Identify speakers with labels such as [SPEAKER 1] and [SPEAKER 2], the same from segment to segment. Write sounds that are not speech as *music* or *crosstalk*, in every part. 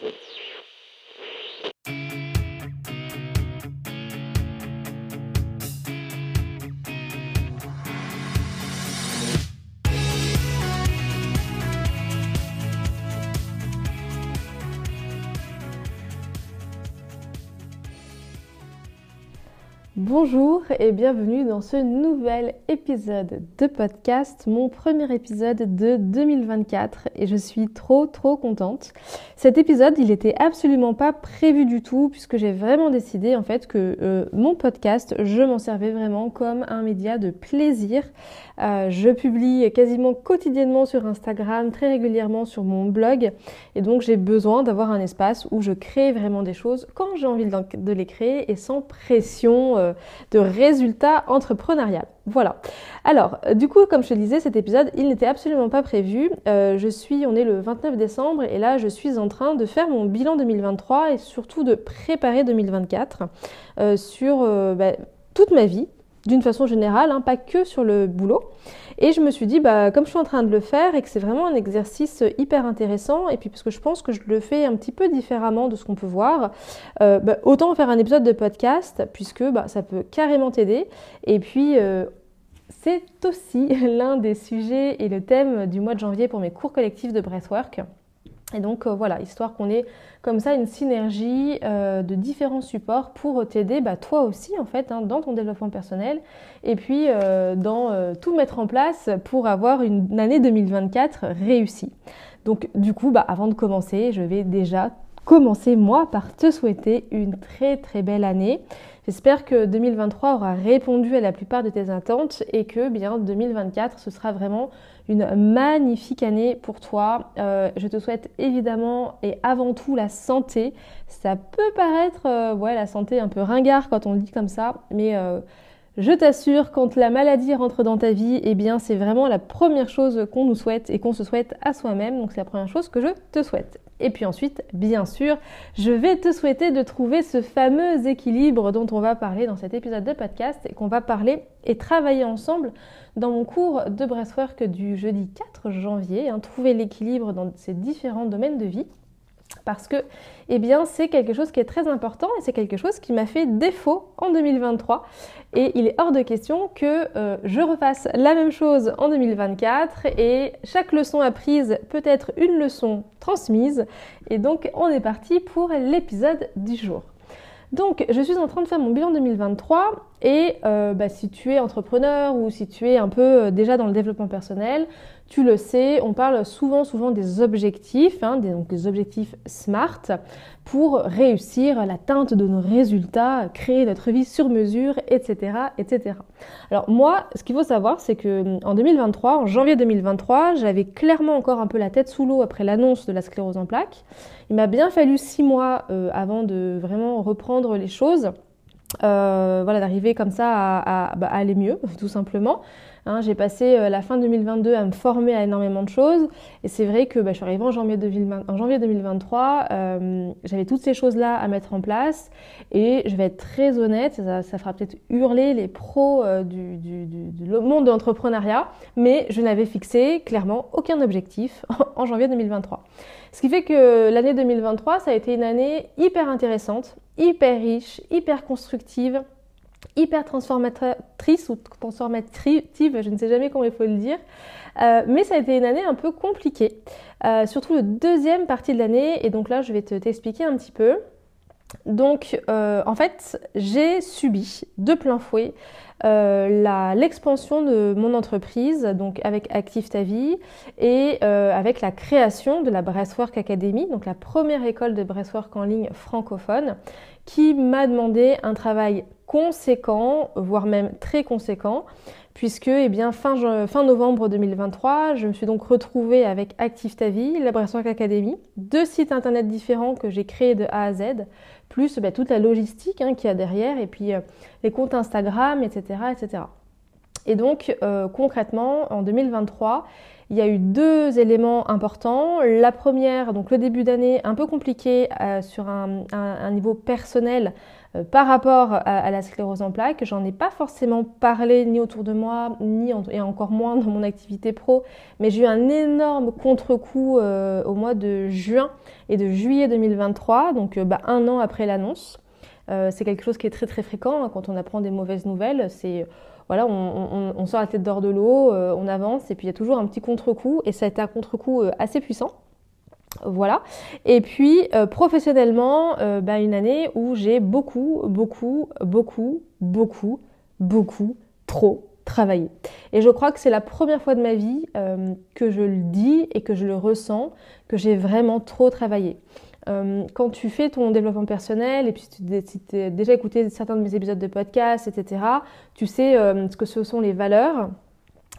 [SPEAKER 1] Thank you. Bonjour et bienvenue dans ce nouvel épisode de podcast, mon premier épisode de 2024 et je suis trop trop contente. Cet épisode, il était absolument pas prévu du tout puisque j'ai vraiment décidé en fait que euh, mon podcast, je m'en servais vraiment comme un média de plaisir. Euh, je publie quasiment quotidiennement sur Instagram, très régulièrement sur mon blog et donc j'ai besoin d'avoir un espace où je crée vraiment des choses quand j'ai envie de les créer et sans pression euh, de résultats entrepreneurial. Voilà. Alors, euh, du coup, comme je te disais, cet épisode, il n'était absolument pas prévu. Euh, je suis, on est le 29 décembre et là, je suis en train de faire mon bilan 2023 et surtout de préparer 2024 euh, sur bah, toute ma vie, d'une façon générale, hein, pas que sur le boulot. Et je me suis dit, bah, comme je suis en train de le faire et que c'est vraiment un exercice hyper intéressant, et puis parce que je pense que je le fais un petit peu différemment de ce qu'on peut voir, euh, bah, autant faire un épisode de podcast, puisque bah, ça peut carrément t'aider. Et puis, euh, c'est aussi *laughs* l'un des sujets et le thème du mois de janvier pour mes cours collectifs de breathwork. Et donc euh, voilà, histoire qu'on ait comme ça une synergie euh, de différents supports pour t'aider, bah, toi aussi en fait, hein, dans ton développement personnel, et puis euh, dans tout mettre en place pour avoir une année 2024 réussie. Donc du coup, bah, avant de commencer, je vais déjà commencer moi par te souhaiter une très très belle année. J'espère que 2023 aura répondu à la plupart de tes attentes et que bien 2024 ce sera vraiment une magnifique année pour toi. Euh, je te souhaite évidemment et avant tout la santé. Ça peut paraître, euh, la santé un peu ringard quand on le dit comme ça, mais euh, je t'assure, quand la maladie rentre dans ta vie, eh bien, c'est vraiment la première chose qu'on nous souhaite et qu'on se souhaite à soi-même. Donc, c'est la première chose que je te souhaite. Et puis ensuite, bien sûr, je vais te souhaiter de trouver ce fameux équilibre dont on va parler dans cet épisode de podcast et qu'on va parler et travailler ensemble dans mon cours de breathwork du jeudi 4 janvier. Hein, trouver l'équilibre dans ces différents domaines de vie parce que eh bien c'est quelque chose qui est très important et c'est quelque chose qui m'a fait défaut en 2023 et il est hors de question que euh, je refasse la même chose en 2024 et chaque leçon apprise peut être une leçon transmise et donc on est parti pour l'épisode du jour. Donc, je suis en train de faire mon bilan 2023 et euh, bah, si tu es entrepreneur ou si tu es un peu euh, déjà dans le développement personnel, tu le sais, on parle souvent, souvent des objectifs, hein, des, objectifs SMART pour réussir l'atteinte de nos résultats, créer notre vie sur mesure, etc., etc. Alors moi, ce qu'il faut savoir, c'est que hum, en 2023, en janvier 2023, j'avais clairement encore un peu la tête sous l'eau après l'annonce de la sclérose en plaques. Il m'a bien fallu six mois euh, avant de vraiment reprendre les choses. Euh, voilà, d'arriver comme ça à, bah, aller mieux, *laughs* tout simplement. Hein, j'ai passé euh, la fin 2022 à me former à énormément de choses et c'est vrai que bah, je suis arrivée en janvier, 2023, euh, j'avais toutes ces choses-là à mettre en place et je vais être très honnête, ça, fera peut-être hurler les pros du, du, monde de l'entrepreneuriat, mais je n'avais fixé clairement aucun objectif *laughs* en janvier 2023. Ce qui fait que l'année 2023, ça a été une année hyper intéressante, hyper riche, hyper constructive, hyper transformatrice ou transformative, je ne sais jamais comment il faut le dire. Euh, mais ça a été une année un peu compliquée, euh, surtout le deuxième partie de l'année. Et donc là, je vais te t'expliquer un petit peu. Donc, euh, en fait, j'ai subi de plein fouet l'expansion de mon entreprise, donc avec Active Ta Vie, et avec la création de la Breathwork Academy, donc la première école de Breathwork en ligne francophone, qui m'a demandé un travail conséquent, voire même très conséquent, puisque eh bien, fin, fin, novembre 2023, je me suis donc retrouvée avec Active Ta Vie, la Academy, deux sites internet différents que j'ai créés de A à Z, plus bah, toute la logistique hein, qu'il y a derrière, et puis euh, les comptes Instagram, etc. etc. Et donc euh, concrètement, en 2023, il y a eu deux éléments importants. La première, donc le début d'année un peu compliqué euh, sur un, niveau personnel euh, par rapport à, la sclérose en plaques. J'en ai pas forcément parlé ni autour de moi, ni et encore moins dans mon activité pro, mais j'ai eu un énorme contre-coup euh, au mois de juin et de juillet 2023, donc bah, un an après l'annonce. c'est quelque chose qui est très très fréquent hein, quand on apprend des mauvaises nouvelles. Voilà, on, sort la tête d'or de l'eau, euh, on avance, et puis il y a toujours un petit contre-coup, et ça a été un contre-coup euh, assez puissant. Voilà. Et puis euh, professionnellement, bah, une année où j'ai beaucoup, beaucoup, beaucoup, beaucoup, beaucoup, trop travaillé. Et je crois que c'est la première fois de ma vie que je le dis et que je le ressens, que j'ai vraiment trop travaillé. Euh, quand tu fais ton développement personnel, et puis si tu as déjà écouté certains de mes épisodes de podcast, etc., tu sais euh, ce que ce sont les valeurs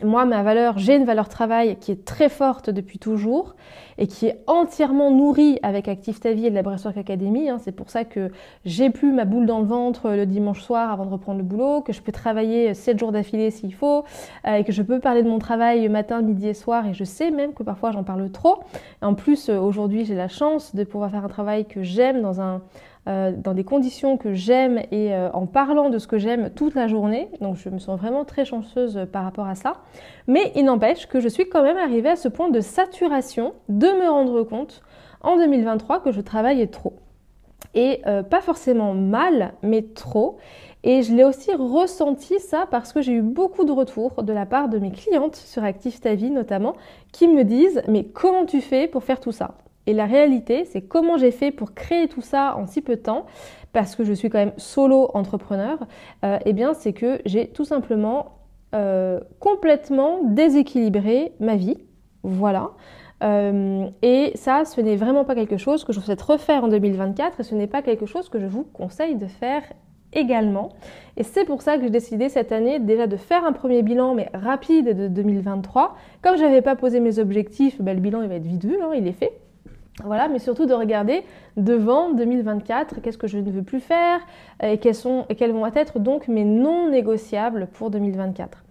[SPEAKER 1] moi, ma valeur, j'ai une valeur travail qui est très forte depuis toujours et qui est entièrement nourrie avec Active Ta Vie et de la Breastwork Academy. Hein. C'est pour ça que j'ai plus ma boule dans le ventre le dimanche soir avant de reprendre le boulot, que je peux travailler 7 jours d'affilée s'il faut, euh, et que je peux parler de mon travail matin, midi et soir. Et je sais même que parfois j'en parle trop. En plus, euh, aujourd'hui, j'ai la chance de pouvoir faire un travail que j'aime dans un euh, dans des conditions que j'aime et euh, en parlant de ce que j'aime toute la journée. Donc je me sens vraiment très chanceuse par rapport à ça. Mais il n'empêche que je suis quand même arrivée à ce point de saturation de me rendre compte en 2023 que je travaillais trop. Et euh, pas forcément mal, mais trop. Et je l'ai aussi ressenti ça parce que j'ai eu beaucoup de retours de la part de mes clientes sur Active Ta Vie notamment qui me disent mais comment tu fais pour faire tout ça? Et la réalité, c'est comment j'ai fait pour créer tout ça en si peu de temps, parce que je suis quand même solo entrepreneur, euh, eh bien c'est que j'ai tout simplement euh, complètement déséquilibré ma vie. Voilà. Euh, et ça, ce n'est vraiment pas quelque chose que je souhaite refaire en 2024 et ce n'est pas quelque chose que je vous conseille de faire également. Et c'est pour ça que j'ai décidé cette année déjà de faire un premier bilan, mais rapide de 2023. Comme je n'avais pas posé mes objectifs, ben, le bilan il va être vite vu, hein, il est fait. Voilà, mais surtout de regarder devant 2024, qu'est-ce que je ne veux plus faire et quels, sont, et quels vont être donc mes non négociables pour 2024.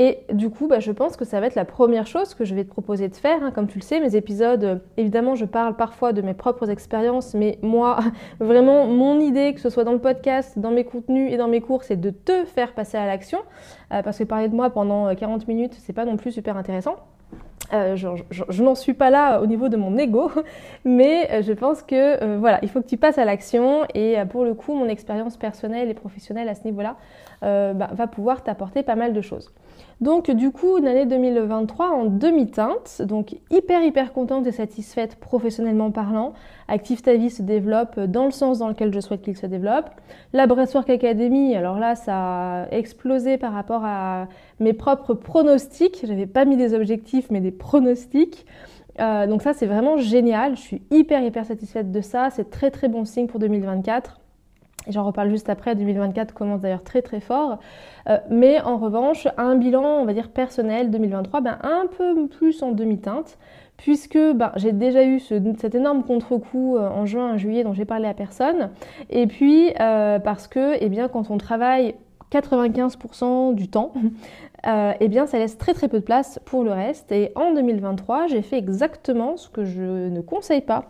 [SPEAKER 1] Et du coup, bah, je pense que ça va être la première chose que je vais te proposer de faire. Hein. Comme tu le sais, mes épisodes, euh, évidemment, je parle parfois de mes propres expériences, mais moi, *laughs* vraiment, mon idée, que ce soit dans le podcast, dans mes contenus et dans mes cours, c'est de te faire passer à l'action. Euh, parce que parler de moi pendant 40 euh, minutes, c'est pas non plus super intéressant. Euh, je, n'en suis pas là au niveau de mon ego, *laughs* mais euh, je pense que euh, voilà, il faut que tu passes à l'action et pour le coup, mon expérience personnelle et professionnelle à ce niveau-là bah, va pouvoir t'apporter pas mal de choses. Donc du coup, une année 2023 en demi-teinte, donc hyper hyper contente et satisfaite professionnellement parlant. Active ta vie se développe dans le sens dans lequel je souhaite qu'il se développe. La Breastwork Academy, alors là, ça a explosé par rapport à mes propres pronostics. J'avais pas mis des objectifs, mais des pronostics. Euh, donc ça, c'est vraiment génial. Je suis hyper hyper satisfaite de ça. C'est très très bon signe pour 2024. J'en reparle juste après, 2024 commence d'ailleurs très très fort. Euh, mais en revanche, un bilan, on va dire personnel 2023, ben, un peu plus en demi-teinte, puisque ben, j'ai déjà eu cet énorme contre-coup euh, en juin, juillet dont j'ai parlé à personne. Et puis euh, parce que eh bien, quand on travaille 95% du temps, *laughs* eh bien, ça laisse très très peu de place pour le reste. Et en 2023, j'ai fait exactement ce que je ne conseille pas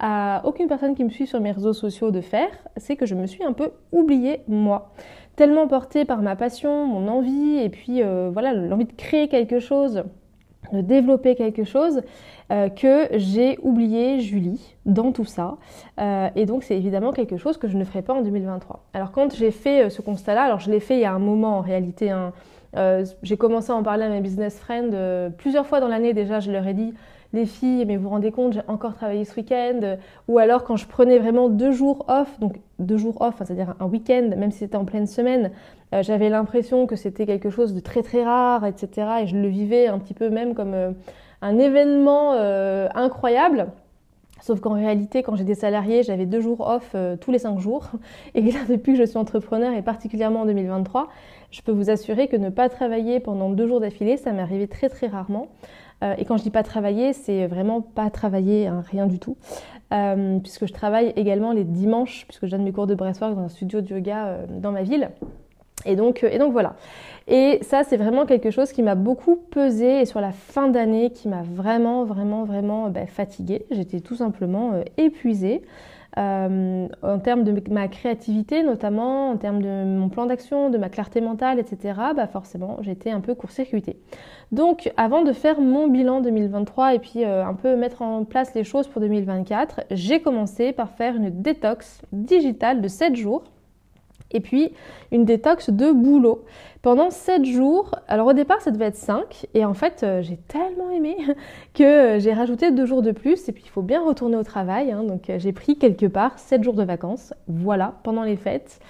[SPEAKER 1] à aucune personne qui me suit sur mes réseaux sociaux de faire, c'est que je me suis un peu oubliée moi. Tellement portée par ma passion, mon envie, et puis euh, voilà, l'envie de créer quelque chose, de développer quelque chose, euh, que j'ai oublié Julie dans tout ça. Euh, et donc c'est évidemment quelque chose que je ne ferai pas en 2023. Alors quand j'ai fait ce constat-là, alors je l'ai fait il y a un moment en réalité, hein, j'ai commencé à en parler à mes business friends plusieurs fois dans l'année déjà, je leur ai dit les filles, mais vous vous rendez compte, j'ai encore travaillé ce week-end. Ou alors quand je prenais vraiment deux jours off, donc deux jours off, c'est-à-dire un week-end, même si c'était en pleine semaine, euh, j'avais l'impression que c'était quelque chose de très très rare, etc. Et je le vivais un petit peu même comme euh, un événement euh, incroyable. Sauf qu'en réalité, quand j'étais salariée, j'avais deux jours off tous les cinq jours. *laughs* Et là, depuis que je suis entrepreneur, et particulièrement en 2023, je peux vous assurer que ne pas travailler pendant deux jours d'affilée, ça m'est arrivé très très rarement. Euh, et quand je dis pas travailler, c'est vraiment pas travailler, hein, rien du tout. Euh, puisque je travaille également les dimanches, puisque je donne mes cours de breathwork dans un studio de yoga euh, dans ma ville. Et donc, et donc voilà. Et ça, c'est vraiment quelque chose qui m'a beaucoup pesé et sur la fin d'année qui m'a vraiment, vraiment, vraiment ben, fatiguée. J'étais tout simplement épuisée. Euh, en termes de ma créativité notamment, en termes de mon plan d'action, de ma clarté mentale, etc., bah forcément j'étais un peu court-circuitée. Donc avant de faire mon bilan 2023 et puis euh, un peu mettre en place les choses pour 2024, j'ai commencé par faire une détox digitale de 7 jours et puis une détox de boulot pendant 7 jours. Alors au départ, ça devait être 5 et en fait, euh, j'ai tellement aimé *laughs* que euh, j'ai rajouté 2 jours de plus et puis il faut bien retourner au travail. Hein. donc euh, j'ai pris quelque part 7 jours de vacances, voilà, pendant les fêtes.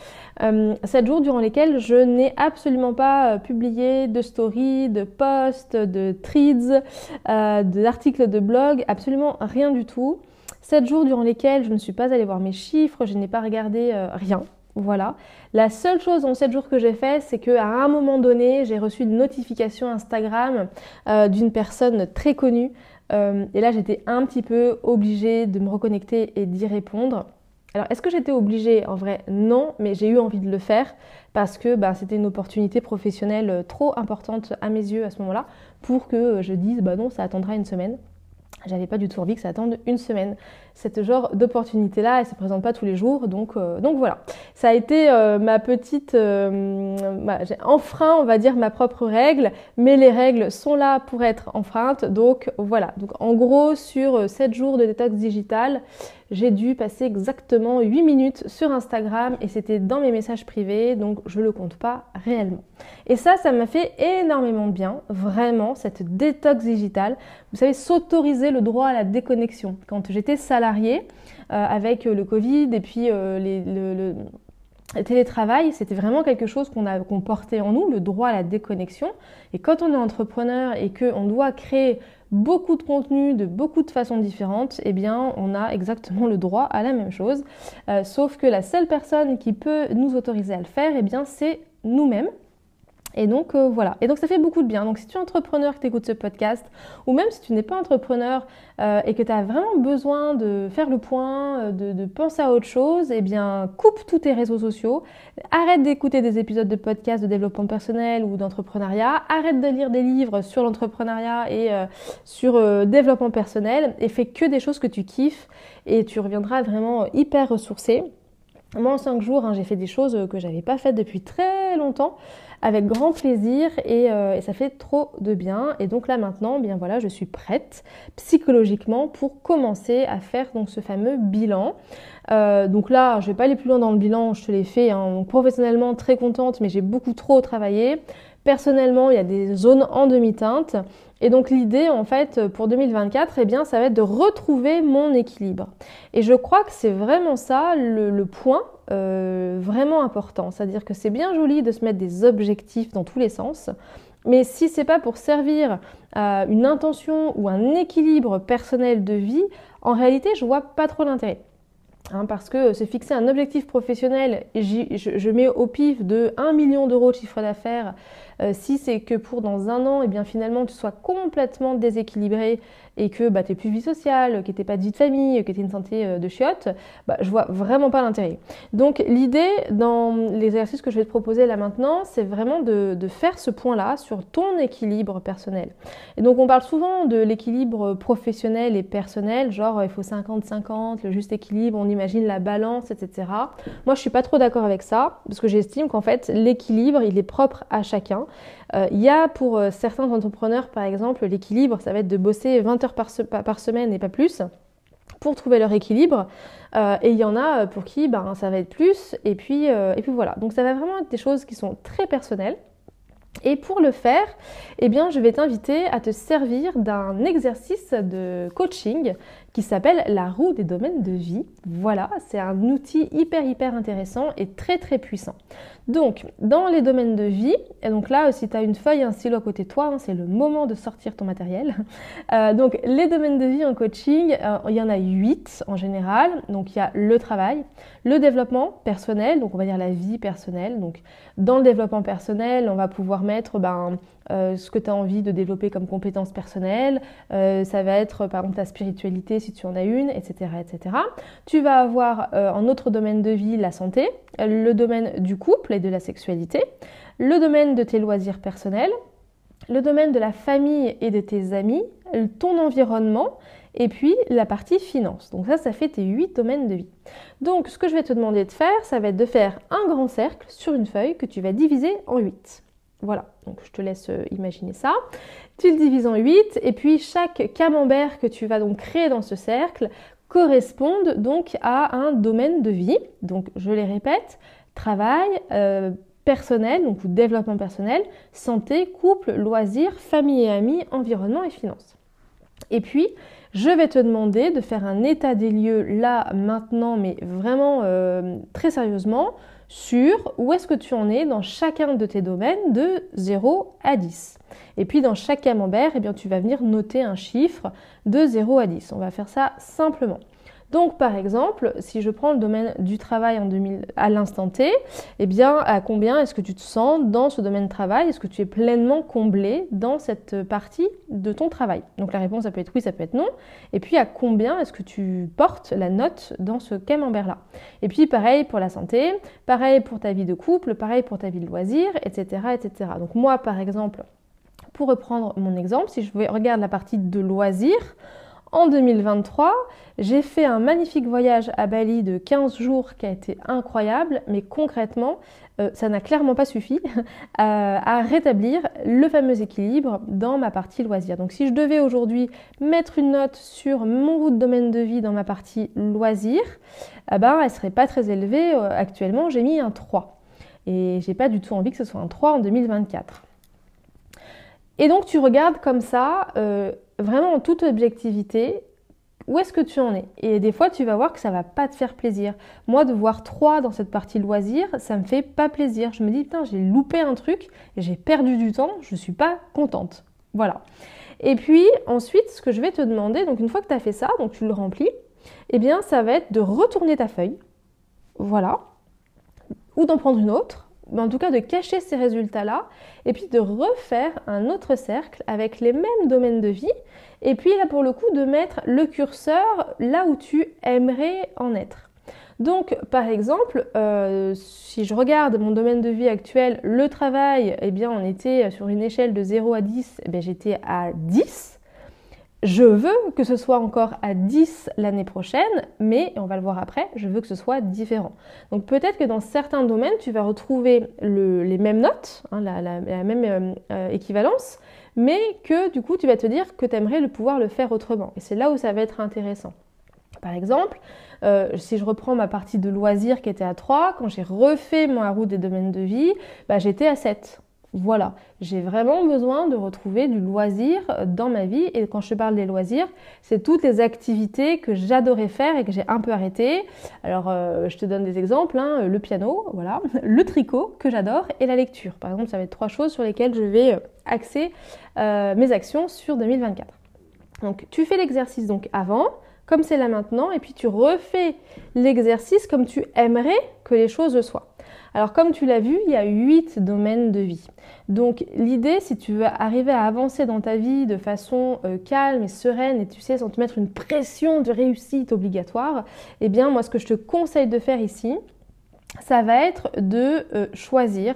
[SPEAKER 1] 7 jours durant lesquels je n'ai absolument pas publié de stories, de posts, de threads, d'articles de blog, absolument rien du tout. 7 jours durant lesquels je ne suis pas allée voir mes chiffres, je n'ai pas regardé rien, voilà. La seule chose en 7 jours que j'ai fait, c'est qu'à un moment donné, j'ai reçu une notification Instagram euh, d'une personne très connue. Euh, et là, j'étais un petit peu obligée de me reconnecter et d'y répondre. Alors, est-ce que j'étais obligée? En vrai, non, mais j'ai eu envie de le faire parce que bah, c'était une opportunité professionnelle trop importante à mes yeux à ce moment-là pour que je dise, bah non, ça attendra une semaine. J'avais pas du tout envie que ça attende une semaine. Cette genre d'opportunité-là, elle se présente pas tous les jours, donc, euh, donc voilà. Ça a été euh, ma petite, euh, j'ai enfreint, on va dire, ma propre règle, mais les règles sont là pour être enfreintes, donc voilà. Donc en gros, sur 7 jours de détox digital, j'ai dû passer exactement 8 minutes sur Instagram et c'était dans mes messages privés, donc je le compte pas réellement. Et ça, ça m'a fait énormément de bien, vraiment, cette détox digitale. Vous savez, s'autoriser le droit à la déconnexion. Quand j'étais salariée euh, avec le Covid et puis euh, le, télétravail, c'était vraiment quelque chose qu'on portait en nous, le droit à la déconnexion. Et quand on est entrepreneur et qu'on doit créer beaucoup de contenu de beaucoup de façons différentes, eh bien on a exactement le droit à la même chose. Euh, sauf que la seule personne qui peut nous autoriser à le faire, eh bien c'est nous-mêmes. Et donc euh, voilà, et donc ça fait beaucoup de bien. Donc si tu es entrepreneur que tu écoutes ce podcast, ou même si tu n'es pas entrepreneur euh, et que tu as vraiment besoin de faire le point, euh, de, penser à autre chose, eh bien coupe tous tes réseaux sociaux, arrête d'écouter des épisodes de podcast de développement personnel ou d'entrepreneuriat, arrête de lire des livres sur l'entrepreneuriat et sur développement personnel et fais que des choses que tu kiffes et tu reviendras vraiment hyper ressourcé. Moi en 5 jours, hein, j'ai fait des choses que j'avais pas faites depuis très longtemps avec grand plaisir euh, et, ça fait trop de bien. Et donc là maintenant, bien voilà, je suis prête psychologiquement pour commencer à faire donc ce fameux bilan. Euh, donc là, je vais pas aller plus loin dans le bilan, je te l'ai fait. Hein. professionnellement très contente, mais j'ai beaucoup trop travaillé. Personnellement, il y a des zones en demi-teinte. Et donc l'idée en fait pour 2024, eh bien ça va être de retrouver mon équilibre. Et je crois que c'est vraiment ça le point euh, vraiment important. C'est-à-dire que c'est bien joli de se mettre des objectifs dans tous les sens, mais si c'est pas pour servir à une intention ou un équilibre personnel de vie, en réalité, je vois pas trop l'intérêt. Hein, parce que se fixer un objectif professionnel, je, je, mets au pif de 1 million d'euros de chiffre d'affaires, euh, si c'est que pour dans un an, et eh bien finalement tu sois complètement déséquilibré et que bah, tu n'aies plus vie sociale, que tu pas de vie de famille, que tu une santé euh, de chiotte, bah, je vois vraiment pas l'intérêt. Donc l'idée dans l'exercice que je vais te proposer là maintenant, c'est vraiment de, de, faire ce point-là sur ton équilibre personnel. Et donc on parle souvent de l'équilibre professionnel et personnel, genre il faut 50-50, le juste équilibre, on imagine la balance, etc. Moi je suis pas trop d'accord avec ça, parce que j'estime qu'en fait l'équilibre il est propre à chacun. Euh, il y a pour euh, certains entrepreneurs, par exemple, l'équilibre, ça va être de bosser 20 heures par, semaine et pas plus pour trouver leur équilibre. Euh, et il y en a pour qui ben, ça va être plus. Et puis, voilà. Donc ça va vraiment être des choses qui sont très personnelles. Et pour le faire, eh bien, je vais t'inviter à te servir d'un exercice de coaching qui s'appelle la roue des domaines de vie. Voilà, c'est un outil hyper hyper intéressant et très très puissant. Donc, dans les domaines de vie, et donc là, si tu as une feuille, un stylo à côté de toi, hein, c'est le moment de sortir ton matériel. *laughs* Euh, donc, les domaines de vie en coaching, euh, il y en a huit en général. Donc, il y a le travail, le développement personnel, donc on va dire la vie personnelle. Donc, dans le développement personnel, on va pouvoir mettre ben, euh, ce que tu as envie de développer comme compétences personnelles. ça va être par exemple ta spiritualité si tu en as une, etc. etc. Tu vas avoir en autre domaine de vie la santé, le domaine du couple et de la sexualité, le domaine de tes loisirs personnels, le domaine de la famille et de tes amis, ton environnement, et puis la partie finance. Donc ça, ça fait tes huit domaines de vie. Donc ce que je vais te demander de faire, ça va être de faire un grand cercle sur une feuille que tu vas diviser en 8. Voilà, donc je te laisse euh, imaginer ça. Tu le divises en 8 et puis chaque camembert que tu vas donc créer dans ce cercle corresponde donc à un domaine de vie. Donc je les répète, travail, euh, personnel, donc développement personnel, santé, couple, loisirs, famille et amis, environnement et finances. Et puis, je vais te demander de faire un état des lieux là, maintenant, mais vraiment euh, très sérieusement, sur où est-ce que tu en es dans chacun de tes domaines de 0 à 10. Et puis dans chaque camembert, eh bien, tu vas venir noter un chiffre de 0 à 10. On va faire ça simplement. Donc par exemple, si je prends le domaine du travail en 2000, à l'instant T, eh bien à combien est-ce que tu te sens dans ce domaine de travail? Est-ce que tu es pleinement comblé dans cette partie de ton travail? Donc la réponse ça peut être oui, ça peut être non. Et puis à combien est-ce que tu portes la note dans ce camembert-là? Et puis pareil pour la santé, pareil pour ta vie de couple, pareil pour ta vie de loisir, etc., etc. Donc moi par exemple, pour reprendre mon exemple, si je regarde la partie de loisirs, en 2023, j'ai fait un magnifique voyage à Bali de 15 jours qui a été incroyable, mais concrètement, euh, ça n'a clairement pas suffi *laughs* à, rétablir le fameux équilibre dans ma partie loisir. Donc si je devais aujourd'hui mettre une note sur mon route domaine de vie dans ma partie loisir, eh ben, elle serait pas très élevée. Euh, actuellement, j'ai mis un 3. Et j'ai pas du tout envie que ce soit un 3 en 2024. Et donc tu regardes comme ça, euh, vraiment en toute objectivité, où est-ce que tu en es? Et des fois, tu vas voir que ça va pas te faire plaisir. Moi, de voir 3 dans cette partie loisir, ça me fait pas plaisir. Je me dis, putain, j'ai loupé un truc, j'ai perdu du temps, je suis pas contente. Voilà. Et puis, ensuite, ce que je vais te demander, donc une fois que tu as fait ça, donc tu le remplis, eh bien, ça va être de retourner ta feuille. Voilà. Ou d'en prendre une autre en tout cas de cacher ces résultats-là, et puis de refaire un autre cercle avec les mêmes domaines de vie, et puis là pour le coup de mettre le curseur là où tu aimerais en être. Donc par exemple, euh, si je regarde mon domaine de vie actuel, le travail, eh bien on était sur une échelle de 0 à 10, eh j'étais à 10. Je veux que ce soit encore à 10 l'année prochaine, mais, on va le voir après, je veux que ce soit différent. Donc peut-être que dans certains domaines, tu vas retrouver les mêmes notes, hein, la, même euh, euh, équivalence, mais que du coup, tu vas te dire que tu aimerais le pouvoir le faire autrement. Et c'est là où ça va être intéressant. Par exemple, euh, si je reprends ma partie de loisirs qui était à 3, quand j'ai refait ma route des domaines de vie, bah, j'étais à 7. Voilà, j'ai vraiment besoin de retrouver du loisir dans ma vie. Et quand je parle des loisirs, c'est toutes les activités que j'adorais faire et que j'ai un peu arrêtées. Alors, euh, je te donne des exemples hein. le piano, voilà, *laughs* le tricot que j'adore et la lecture. Par exemple, ça va être trois choses sur lesquelles je vais euh, axer euh, mes actions sur 2024. Donc, tu fais l'exercice donc avant, comme c'est là maintenant, et puis tu refais l'exercice comme tu aimerais que les choses le soient. Alors comme tu l'as vu, il y a huit domaines de vie. Donc l'idée, si tu veux arriver à avancer dans ta vie de façon euh, calme et sereine et tu sais sans te mettre une pression de réussite obligatoire, eh bien moi ce que je te conseille de faire ici, ça va être de euh, choisir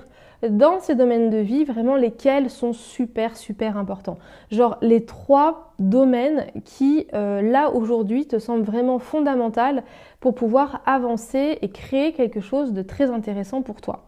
[SPEAKER 1] dans ces domaines de vie, vraiment lesquels sont super, super importants. Genre les trois domaines qui, euh, là, aujourd'hui, te semblent vraiment fondamentaux pour pouvoir avancer et créer quelque chose de très intéressant pour toi.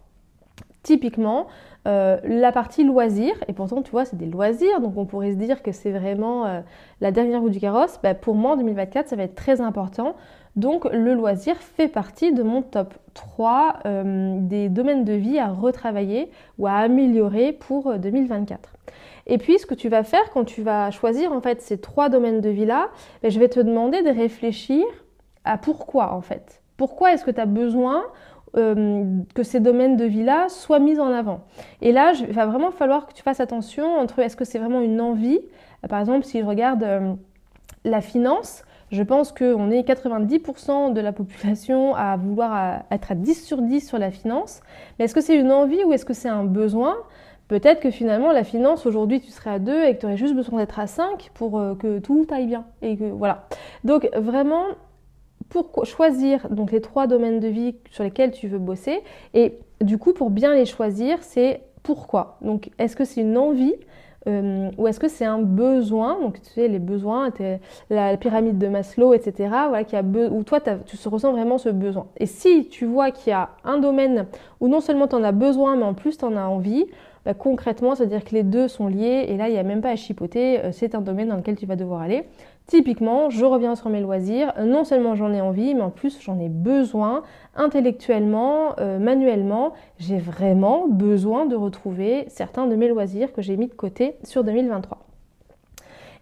[SPEAKER 1] Typiquement, euh, la partie loisirs, et pourtant tu vois c'est des loisirs, donc on pourrait se dire que c'est vraiment euh, la dernière roue du carrosse, bah, pour moi en 2024 ça va être très important donc le loisir fait partie de mon top 3 euh, des domaines de vie à retravailler ou à améliorer pour 2024. Euh, Et puis ce que tu vas faire quand tu vas choisir en fait ces trois domaines de vie là, ben, je vais te demander de réfléchir à pourquoi en fait? Pourquoi est-ce que tu as besoin euh, que ces domaines de vie-là soient mis en avant? Et là, il va vraiment falloir que tu fasses attention entre est-ce que c'est vraiment une envie? Par exemple, si je regarde la finance, je pense qu'on est 90% de la population à vouloir être à 10 sur 10 sur la finance. Mais est-ce que c'est une envie ou est-ce que c'est un besoin? Peut-être que finalement, la finance, aujourd'hui, tu serais à 2 et que tu aurais juste besoin d'être à 5 pour euh, que tout aille bien. Et que, voilà. Donc, vraiment, pour choisir donc, les trois domaines de vie sur lesquels tu veux bosser, et du coup, pour bien les choisir, c'est pourquoi. Donc, est-ce que c'est une envie euh, ou est-ce que c'est un besoin? Donc, tu sais, les besoins, la pyramide de Maslow, etc., voilà, qui a où toi, tu ressens vraiment ce besoin. Et si tu vois qu'il y a un domaine où non seulement tu en as besoin, mais en plus tu en as envie, bah, concrètement, c'est-à-dire que les deux sont liés et là, il n'y a même pas à chipoter, euh, c'est un domaine dans lequel tu vas devoir aller. Typiquement, je reviens sur mes loisirs, non seulement j'en ai envie, mais en plus j'en ai besoin intellectuellement, euh, manuellement, j'ai vraiment besoin de retrouver certains de mes loisirs que j'ai mis de côté sur 2023.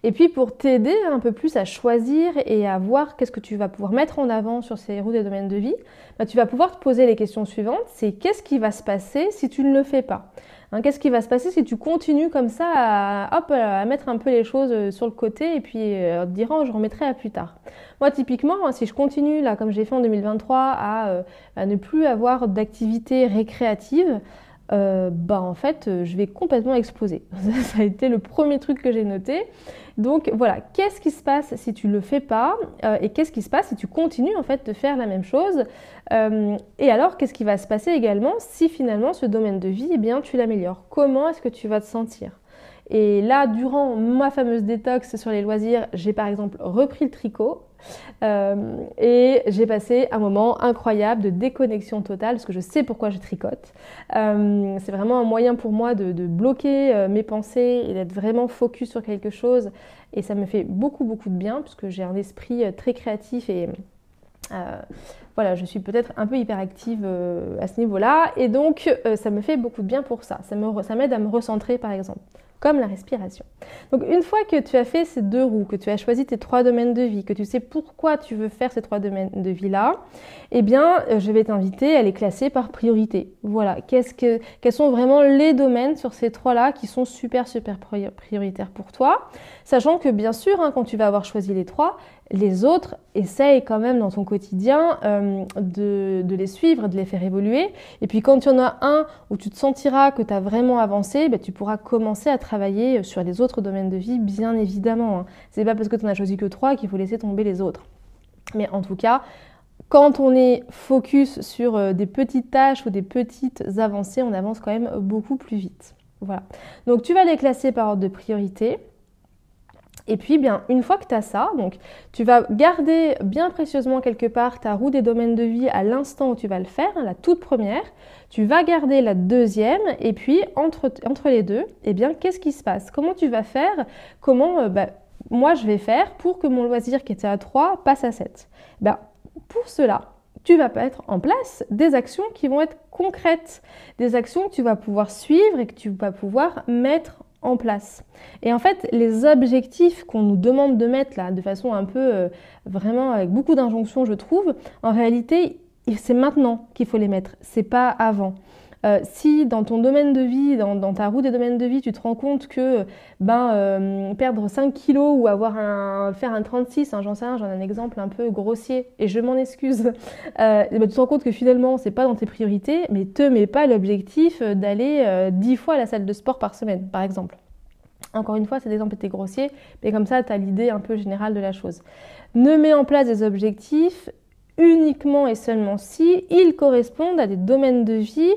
[SPEAKER 1] Et puis pour t'aider un peu plus à choisir et à voir qu'est-ce que tu vas pouvoir mettre en avant sur ces routes des domaines de vie, bah, tu vas pouvoir te poser les questions suivantes. C'est qu'est-ce qui va se passer si tu ne le fais pas? Hein, qu'est-ce qui va se passer si tu continues comme ça à, à mettre un peu les choses euh, sur le côté et puis euh, te disant je remettrai à plus tard. Moi typiquement, hein, si je continue là comme j'ai fait en 2023 euh, à, ne plus avoir d'activité récréative, bah en fait je vais complètement exploser. *laughs* ça a été le premier truc que j'ai noté. Donc voilà, qu'est-ce qui se passe si tu ne le fais pas euh, et qu'est-ce qui se passe si tu continues en fait de faire la même chose euh, Et alors, qu'est-ce qui va se passer également si finalement ce domaine de vie, eh bien, tu l'améliores? Comment est-ce que tu vas te sentir? Et là, durant ma fameuse détox sur les loisirs, j'ai par exemple repris le tricot. Euh, et j'ai passé un moment incroyable de déconnexion totale parce que je sais pourquoi je tricote. Euh, c'est vraiment un moyen pour moi de, bloquer euh, mes pensées et d'être vraiment focus sur quelque chose. Et ça me fait beaucoup, beaucoup de bien puisque j'ai un esprit très créatif et voilà, je suis peut-être un peu hyperactive à ce niveau-là. Et donc, ça me fait beaucoup de bien pour ça. Ça m'aide à me recentrer, par exemple comme la respiration. Donc une fois que tu as fait ces deux roues, que tu as choisi tes trois domaines de vie, que tu sais pourquoi tu veux faire ces trois domaines de vie-là, eh bien euh, je vais t'inviter à les classer par priorité. Voilà, qu'est-ce que, quels sont vraiment les domaines sur ces trois-là qui sont super super prioritaires pour toi, sachant que bien sûr, hein, quand tu vas avoir choisi les trois, les autres, essaye quand même dans ton quotidien euh, de, les suivre, de les faire évoluer. Et puis quand il y en a un où tu te sentiras que tu as vraiment avancé, ben, tu pourras commencer à travailler sur les autres domaines de vie, bien évidemment. Hein. C'est pas parce que tu n'as choisi que trois qu'il faut laisser tomber les autres. Mais en tout cas, quand on est focus sur euh, des petites tâches ou des petites avancées, on avance quand même beaucoup plus vite. Voilà. Donc tu vas les classer par ordre de priorité. Et puis, bien, une fois que tu as ça, donc tu vas garder bien précieusement quelque part ta roue des domaines de vie à l'instant où tu vas le faire, la toute première. Tu vas garder la deuxième, et puis entre, entre les deux, eh bien, qu'est-ce qui se passe? Comment tu vas faire? Comment euh, bah, moi je vais faire pour que mon loisir qui était à 3 passe à 7 ben, Pour cela, tu vas mettre en place des actions qui vont être concrètes, des actions que tu vas pouvoir suivre et que tu vas pouvoir mettre en place. Et en fait, les objectifs qu'on nous demande de mettre là, de façon un peu euh, vraiment avec beaucoup d'injonctions, je trouve, en réalité, c'est maintenant qu'il faut les mettre, c'est pas avant. Euh, si dans ton domaine de vie, dans, ta roue des domaines de vie, tu te rends compte que ben, euh, perdre 5 kilos ou avoir un, faire un 36, hein, j'en sais rien, j'en ai un exemple un peu grossier et je m'en excuse, *laughs* ben, tu te rends compte que finalement c'est pas dans tes priorités, mais te mets pas l'objectif d'aller 10 fois à la salle de sport par semaine, par exemple. Encore une fois, cet exemple était grossier, mais comme ça, tu as l'idée un peu générale de la chose. Ne mets en place des objectifs uniquement et seulement si ils correspondent à des domaines de vie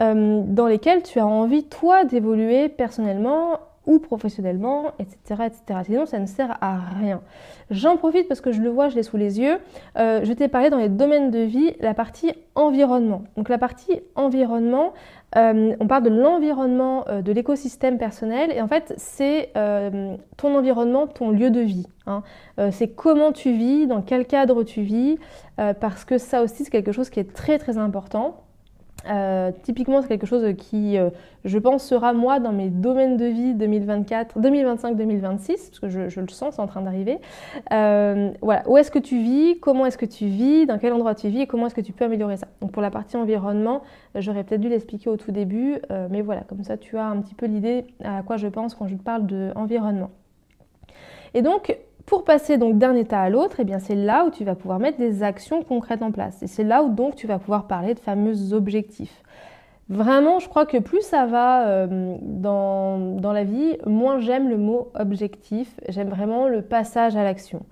[SPEAKER 1] euh, dans lesquels tu as envie, toi, d'évoluer personnellement ou professionnellement, etc., etc. Sinon, ça ne sert à rien. J'en profite parce que je le vois, je l'ai sous les yeux. Euh, je t'ai parlé dans les domaines de vie, la partie environnement. Donc la partie environnement, euh, on parle de l'environnement, euh, de l'écosystème personnel, et en fait, c'est ton environnement, ton lieu de vie. Hein. c'est comment tu vis, dans quel cadre tu vis, parce que ça aussi, c'est quelque chose qui est très très important. Euh, typiquement, c'est quelque chose qui, euh, je pense, sera moi dans mes domaines de vie 2024, 2025-2026, parce que je, le sens, c'est en train d'arriver. Euh, voilà, où est-ce que tu vis, comment est-ce que tu vis, dans quel endroit tu vis? Et comment est-ce que tu peux améliorer ça? Donc pour la partie environnement, j'aurais peut-être dû l'expliquer au tout début, mais voilà, comme ça tu as un petit peu l'idée à quoi je pense quand je parle d'environnement. Et donc, pour passer donc d'un état à l'autre, eh bien c'est là où tu vas pouvoir mettre des actions concrètes en place. Et c'est là où donc tu vas pouvoir parler de fameux objectifs. Vraiment, je crois que plus ça va euh, dans, la vie, moins j'aime le mot objectif. J'aime vraiment le passage à l'action.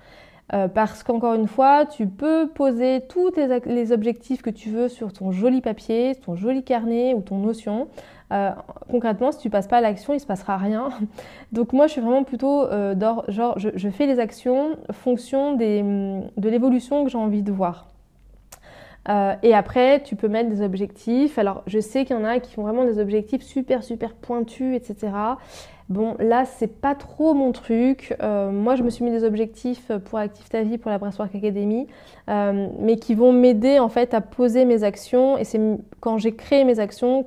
[SPEAKER 1] Euh, parce qu'encore une fois, tu peux poser tous les objectifs que tu veux sur ton joli papier, ton joli carnet ou ton notion. Euh, concrètement, si tu passes pas à l'action, il se passera rien. *laughs* Donc moi, je suis vraiment plutôt genre, je, fais les actions fonction des, de l'évolution que j'ai envie de voir. Euh, et après, tu peux mettre des objectifs. Alors, je sais qu'il y en a qui font vraiment des objectifs super, super pointus, etc. Bon, là, c'est pas trop mon truc. Euh, moi, je me suis mis des objectifs pour Active ta vie, pour la Breastwork Academy, euh, mais qui vont m'aider en fait à poser mes actions. Et c'est quand j'ai créé mes actions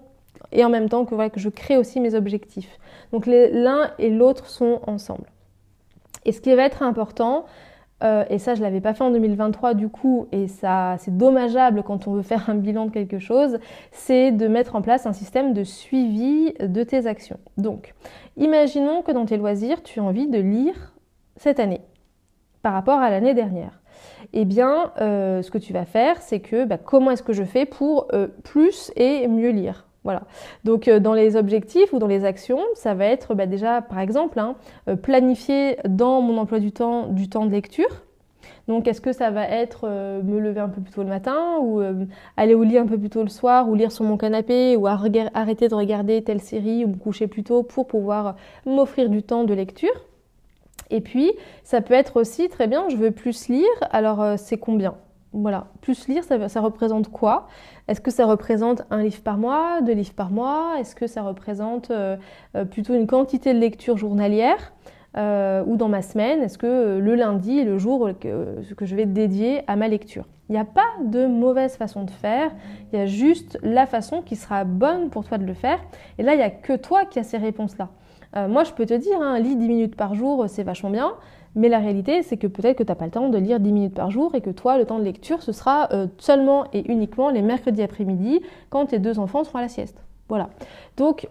[SPEAKER 1] et en même temps que, que je crée aussi mes objectifs. Donc, l'un et l'autre sont ensemble. Et ce qui va être important, euh, et ça, je ne l'avais pas fait en 2023 du coup, et ça, c'est dommageable quand on veut faire un bilan de quelque chose, c'est de mettre en place un système de suivi de tes actions. Donc, imaginons que dans tes loisirs, tu as envie de lire cette année par rapport à l'année dernière. Eh bien, euh, ce que tu vas faire, c'est que bah, comment est-ce que je fais pour euh, plus et mieux lire? Voilà. Donc euh, dans les objectifs ou dans les actions, ça va être bah, déjà par exemple hein, euh, planifier dans mon emploi du temps du temps de lecture. Donc est-ce que ça va être euh, me lever un peu plus tôt le matin ou aller au lit un peu plus tôt le soir ou lire sur mon canapé ou arrêter de regarder telle série ou me coucher plus tôt pour pouvoir m'offrir du temps de lecture? Et puis ça peut être aussi très bien, je veux plus lire, alors c'est combien? Voilà, plus lire, ça, représente quoi? Est-ce que ça représente un livre par mois, deux livres par mois? Est-ce que ça représente euh, euh, plutôt une quantité de lecture journalière euh, ou dans ma semaine? Est-ce que le lundi est le jour que, je vais dédier à ma lecture? Il n'y a pas de mauvaise façon de faire, il y a juste la façon qui sera bonne pour toi de le faire. Et là, il n'y a que toi qui as ces réponses-là. moi, je peux te dire, hein, lit 10 minutes par jour, c'est vachement bien. Mais la réalité, c'est que peut-être que tu n'as pas le temps de lire 10 minutes par jour et que toi, le temps de lecture, ce sera euh, seulement et uniquement les mercredis après-midi quand tes deux enfants seront à la sieste. Voilà. Donc,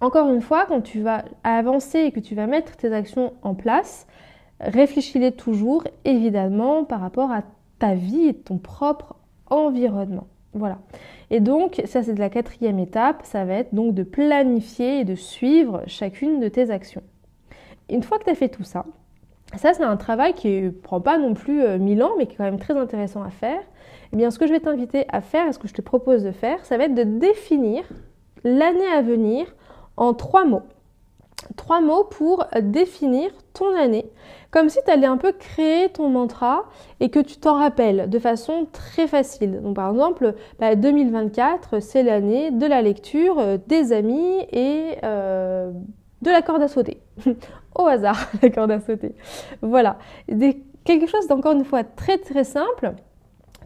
[SPEAKER 1] encore une fois, quand tu vas avancer et que tu vas mettre tes actions en place, réfléchis-les toujours, évidemment, par rapport à ta vie et ton propre environnement. Voilà. Et donc, ça c'est la quatrième étape, ça va être donc de planifier et de suivre chacune de tes actions. Une fois que tu as fait tout ça, ça, c'est un travail qui ne prend pas non plus euh, mille ans, mais qui est quand même très intéressant à faire. Eh bien, ce que je vais t'inviter à faire, et ce que je te propose de faire, ça va être de définir l'année à venir en trois mots. Trois mots pour définir ton année, comme si tu allais un peu créer ton mantra et que tu t'en rappelles de façon très facile. Donc par exemple, 2024, bah, c'est l'année de la lecture, euh, des amis et euh, de la corde à sauter. *laughs* Au hasard, *laughs* la corde à sauter. Voilà. quelque chose d'encore une fois très très simple.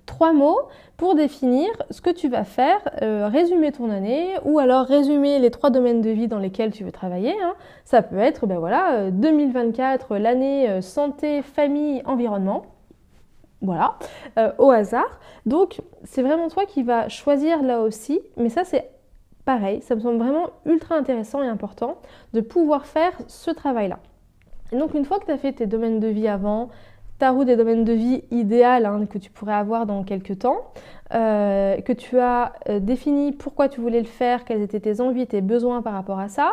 [SPEAKER 1] Trois mots pour définir ce que tu vas faire, euh, résumer ton année ou alors résumer les trois domaines de vie dans lesquels tu veux travailler. Hein. Ça peut être, ben voilà, 2024, euh, l'année euh, santé, famille, environnement. Voilà, au hasard. Donc, c'est vraiment toi qui vas choisir là aussi, mais ça, c'est pareil, ça me semble vraiment ultra intéressant et important de pouvoir faire ce travail-là. Donc une fois que tu as fait tes domaines de vie avant, ta route des domaines de vie idéal hein, que tu pourrais avoir dans quelques temps, euh, que tu as euh, défini pourquoi tu voulais le faire, quelles étaient tes envies, tes besoins par rapport à ça,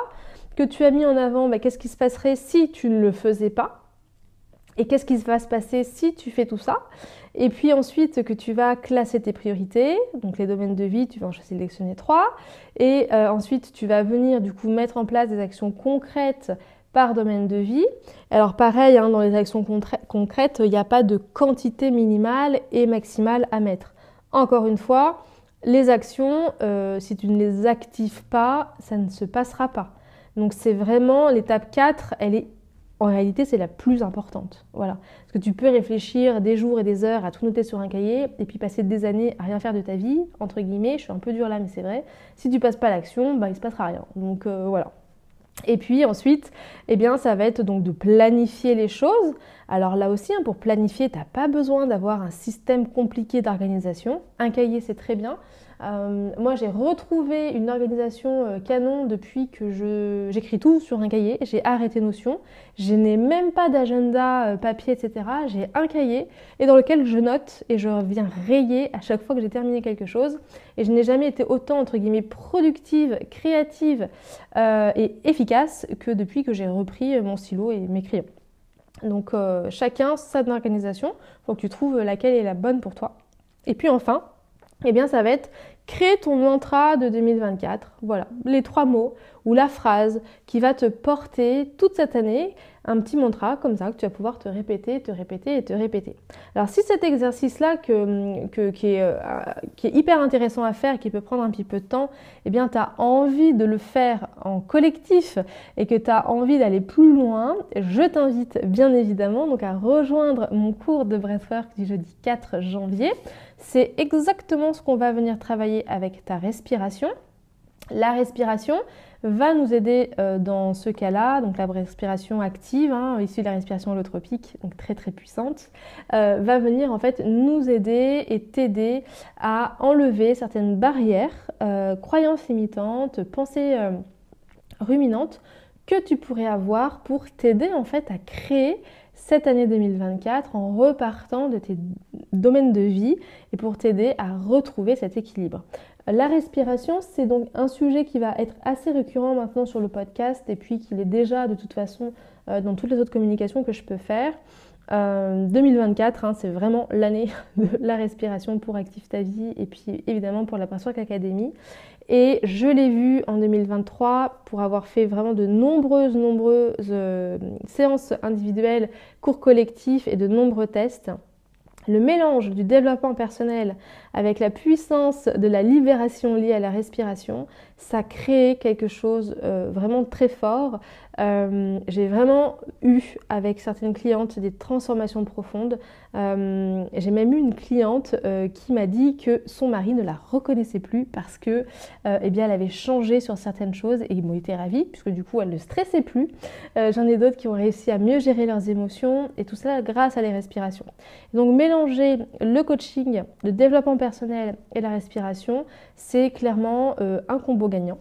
[SPEAKER 1] que tu as mis en avant bah, qu'est-ce qui se passerait si tu ne le faisais pas, et qu'est-ce qui va se passer si tu fais tout ça? Et puis ensuite que tu vas classer tes priorités, donc les domaines de vie, tu vas en sélectionner trois. Et euh, ensuite tu vas venir du coup mettre en place des actions concrètes par domaine de vie. Alors pareil, hein, dans les actions concrètes, il n'y a pas de quantité minimale et maximale à mettre. Encore une fois, les actions, euh, si tu ne les actives pas, ça ne se passera pas. Donc c'est vraiment l'étape 4, elle est en réalité, c'est la plus importante. Voilà. Parce que tu peux réfléchir des jours et des heures à tout noter sur un cahier et puis passer des années à rien faire de ta vie, entre guillemets. Je suis un peu dure là, mais c'est vrai. Si tu passes pas l'action, bah, il se passera rien. Donc euh, voilà. Et puis ensuite, eh bien, ça va être donc de planifier les choses. Alors là aussi, hein, pour planifier, tu n'as pas besoin d'avoir un système compliqué d'organisation. Un cahier, c'est très bien. Euh, moi, j'ai retrouvé une organisation euh, canon depuis que j'écris tout sur un cahier. J'ai arrêté Notion. Je n'ai même pas d'agenda papier, etc. J'ai un cahier et dans lequel je note et je viens rayer à chaque fois que j'ai terminé quelque chose. Et je n'ai jamais été autant, entre guillemets, productive, créative et efficace que depuis que j'ai repris mon stylo et mes crayons. Donc euh, chacun sa organisation, il faut que tu trouves laquelle est la bonne pour toi. Et puis enfin, eh bien ça va être créer ton mantra de 2024. Voilà, les trois mots ou la phrase qui va te porter toute cette année, un petit mantra comme ça que tu vas pouvoir te répéter, te répéter et te répéter. Alors si cet exercice-là que, qui, est, euh, hyper intéressant à faire qui peut prendre un petit peu de temps, eh bien tu as envie de le faire en collectif et que tu as envie d'aller plus loin, je t'invite bien évidemment donc à rejoindre mon cours de breathwork du jeudi 4 janvier. C'est exactement ce qu'on va venir travailler avec ta respiration. La respiration, va nous aider euh, dans ce cas-là, donc la respiration active, hein, issue de la respiration holotropique, donc très très puissante, euh, va venir en fait nous aider et t'aider à enlever certaines barrières, euh, croyances limitantes, pensées ruminantes que tu pourrais avoir pour t'aider en fait à créer cette année 2024 en repartant de tes domaines de vie et pour t'aider à retrouver cet équilibre. La respiration, c'est donc un sujet qui va être assez récurrent maintenant sur le podcast et puis qu'il est déjà de toute façon euh, dans toutes les autres communications que je peux faire. 2024, euh, hein, c'est vraiment l'année *laughs* de la respiration pour Active ta vie et puis évidemment pour la Breathwork Academy. Et je l'ai vu en 2023 pour avoir fait vraiment de nombreuses, nombreuses euh, séances individuelles, cours collectifs et de nombreux tests. Le mélange du développement personnel avec la puissance de la libération liée à la respiration, ça crée quelque chose euh, vraiment très fort. Euh, j'ai vraiment eu avec certaines clientes des transformations profondes. Euh, j'ai même eu une cliente qui m'a dit que son mari ne la reconnaissait plus parce que eh bien, elle avait changé sur certaines choses et ils m'ont été ravis puisque du coup elle ne stressait plus. J'en ai d'autres qui ont réussi à mieux gérer leurs émotions et tout ça grâce à les respirations. Donc mélanger le coaching, le développement personnel et la respiration, c'est clairement euh, un combo gagnant.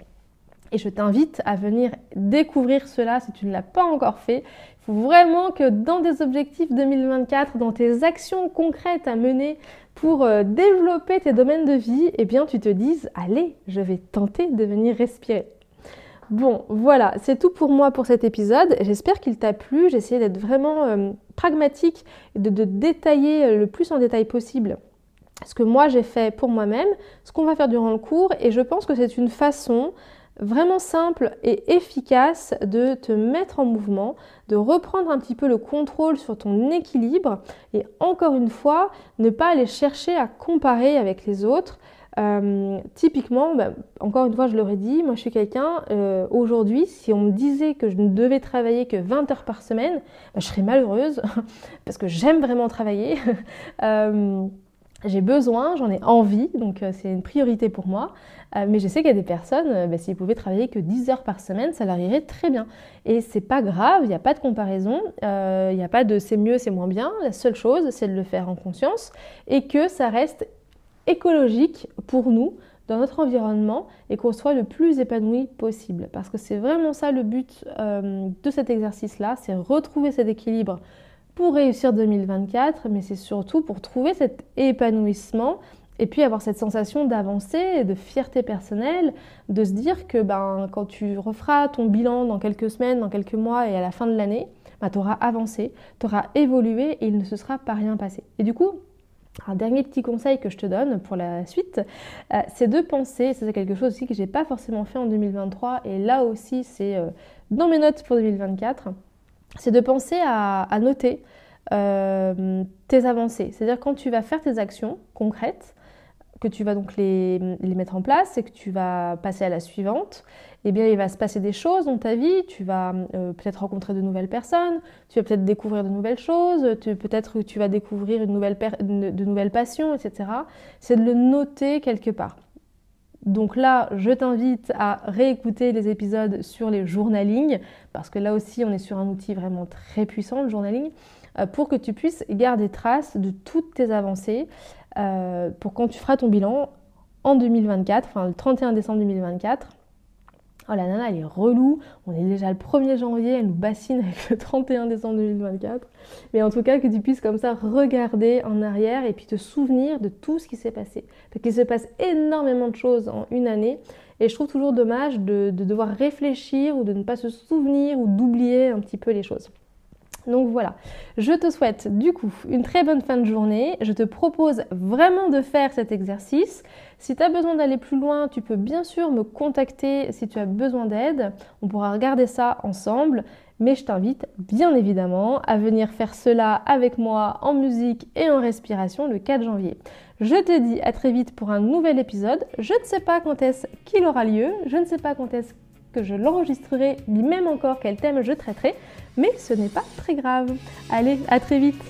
[SPEAKER 1] Et je t'invite à venir découvrir cela si tu ne l'as pas encore fait. Il faut vraiment que dans des objectifs 2024, dans tes actions concrètes à mener pour euh, développer tes domaines de vie, eh bien tu te dises, allez, je vais tenter de venir respirer. Bon, voilà, c'est tout pour moi pour cet épisode. J'espère qu'il t'a plu. J'ai essayé d'être vraiment euh, pragmatique et de, détailler le plus en détail possible ce que moi j'ai fait pour moi-même, ce qu'on va faire durant le cours. Et je pense que c'est une façon vraiment simple et efficace de te mettre en mouvement, de reprendre un petit peu le contrôle sur ton équilibre et encore une fois, ne pas aller chercher à comparer avec les autres, euh, typiquement, bah, encore une fois, je l'aurais dit, moi je suis quelqu'un, euh, aujourd'hui, si on me disait que je ne devais travailler que 20 heures par semaine, bah, je serais malheureuse *laughs* parce que j'aime vraiment travailler. *laughs* Euh, j'ai besoin, j'en ai envie, donc c'est une priorité pour moi. mais je sais qu'il y a des personnes, bah, s'ils pouvaient travailler que 10 heures par semaine, ça leur irait très bien. Et c'est pas grave, il n'y a pas de comparaison, il n'y a pas de c'est mieux, c'est moins bien. La seule chose, c'est de le faire en conscience et que ça reste écologique pour nous dans notre environnement et qu'on soit le plus épanoui possible. Parce que c'est vraiment ça le but euh, de cet exercice-là, c'est retrouver cet équilibre pour réussir 2024, mais c'est surtout pour trouver cet épanouissement et puis avoir cette sensation d'avancer, de fierté personnelle, de se dire que ben, quand tu referas ton bilan dans quelques semaines, dans quelques mois et à la fin de l'année, ben, tu auras avancé, tu auras évolué et il ne se sera pas rien passé. Et du coup, un dernier petit conseil que je te donne pour la suite, euh, c'est de penser, c'est quelque chose aussi que j'ai pas forcément fait en 2023 et là aussi c'est euh, dans mes notes pour 2024, c'est de penser à, noter euh, tes avancées. C'est-à-dire quand tu vas faire tes actions concrètes, que tu vas donc les, mettre en place et que tu vas passer à la suivante, eh bien il va se passer des choses dans ta vie, tu vas euh, peut-être rencontrer de nouvelles personnes, tu vas peut-être découvrir de nouvelles choses, peut-être tu vas découvrir une nouvelle de nouvelles passions, etc. C'est de le noter quelque part. Donc là, je t'invite à réécouter les épisodes sur les journaling, parce que là aussi, on est sur un outil vraiment très puissant, le journaling, euh, pour que tu puisses garder trace de toutes tes avancées, euh, pour quand tu feras ton bilan, en 2024, enfin le 31 décembre 2024. Oh la nana, elle est relou. On est déjà le 1er janvier, elle nous bassine avec le 31 décembre 2024. Mais en tout cas, que tu puisses comme ça regarder en arrière et puis te souvenir de tout ce qui s'est passé. Parce qu'il se passe énormément de choses en une année. Et je trouve toujours dommage de, de devoir réfléchir ou de ne pas se souvenir ou d'oublier un petit peu les choses. Donc voilà, je te souhaite du coup une très bonne fin de journée. Je te propose vraiment de faire cet exercice. Si tu as besoin d'aller plus loin, tu peux bien sûr me contacter si tu as besoin d'aide. On pourra regarder ça ensemble. Mais je t'invite bien évidemment à venir faire cela avec moi en musique et en respiration le 4 janvier. Je te dis à très vite pour un nouvel épisode. Je ne sais pas quand est-ce qu'il aura lieu. Je ne sais pas quand est-ce que je l'enregistrerai, ni même encore quel thème je traiterai, mais ce n'est pas très grave. Allez, à très vite